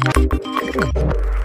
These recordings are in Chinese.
Thank you.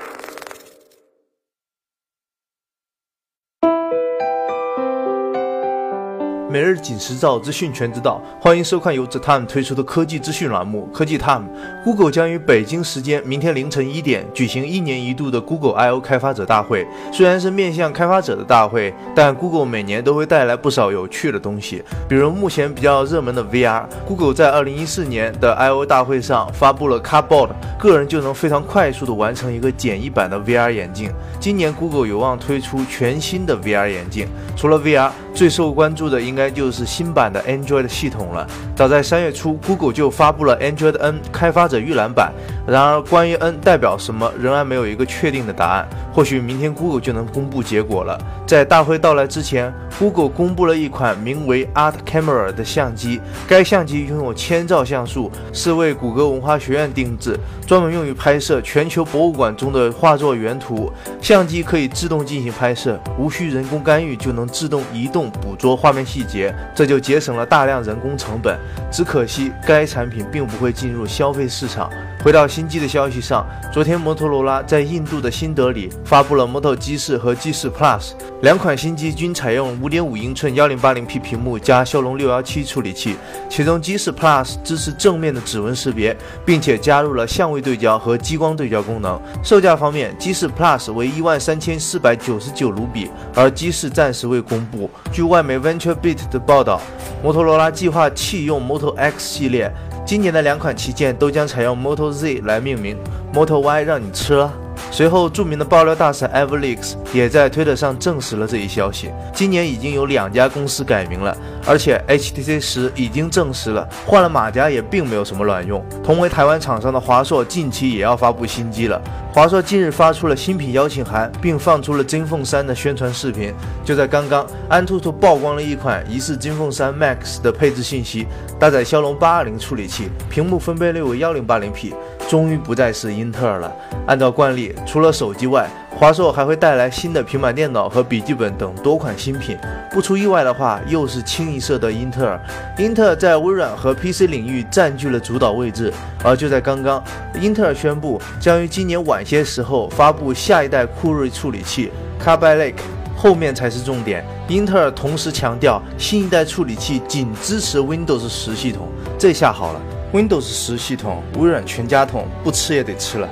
每日紧实照资讯全知道，欢迎收看由 The Time 推出的科技资讯栏目《科技 Time》。Google 将于北京时间明天凌晨一点举行一年一度的 Google I/O 开发者大会。虽然是面向开发者的大会，但 Google 每年都会带来不少有趣的东西，比如目前比较热门的 VR。Google 在二零一四年的 I/O 大会上发布了 Cardboard，个人就能非常快速的完成一个简易版的 VR 眼镜。今年 Google 有望推出全新的 VR 眼镜。除了 VR，最受关注的应该就是新版的 Android 系统了。早在三月初，Google 就发布了 Android N 开发者预览版。然而，关于 N 代表什么，仍然没有一个确定的答案。或许明天 Google 就能公布结果了。在大会到来之前，Google 公布了一款名为 Art Camera 的相机。该相机拥有千兆像素，是为谷歌文化学院定制，专门用于拍摄全球博物馆中的画作原图。相机可以自动进行拍摄，无需人工干预就能自动移动捕捉画面细节，这就节省了大量人工成本。只可惜该产品并不会进入消费市场。回到新机的消息上，昨天摩托罗拉在印度的新德里发布了 Moto G4 和 G4 Plus 两款新机，均采用5.5英寸 1080P 屏幕加骁龙617处理器，其中 G4 Plus 支持正面的指纹识别，并且加入了相位对焦和激光对焦功能。售价方面，G4 Plus 为13,499卢比，而 G4 暂时未公布。据外媒 VentureBeat 的报道，摩托罗拉计划弃用 Moto X 系列。今年的两款旗舰都将采用 Moto Z 来命名，Moto Y 让你吃了。随后，著名的爆料大神 Everleaks 也在推特上证实了这一消息。今年已经有两家公司改名了，而且 HTC 十已经证实了换了马甲也并没有什么卵用。同为台湾厂商的华硕近期也要发布新机了。华硕近日发出了新品邀请函，并放出了金凤三的宣传视频。就在刚刚，安兔兔曝光了一款疑似金凤三 Max 的配置信息，搭载骁龙八二零处理器，屏幕分辨率为幺零八零 P，终于不再是英特尔了。按照惯例，除了手机外，华硕还会带来新的平板电脑和笔记本等多款新品。不出意外的话，又是清一色的英特尔。英特尔在微软和 PC 领域占据了主导位置。而就在刚刚，英特尔宣布将于今年晚些时候发布下一代酷睿处理器 c a r b y Lake 后面才是重点。英特尔同时强调，新一代处理器仅支持 Windows 十系统。这下好了，Windows 十系统，微软全家桶不吃也得吃了。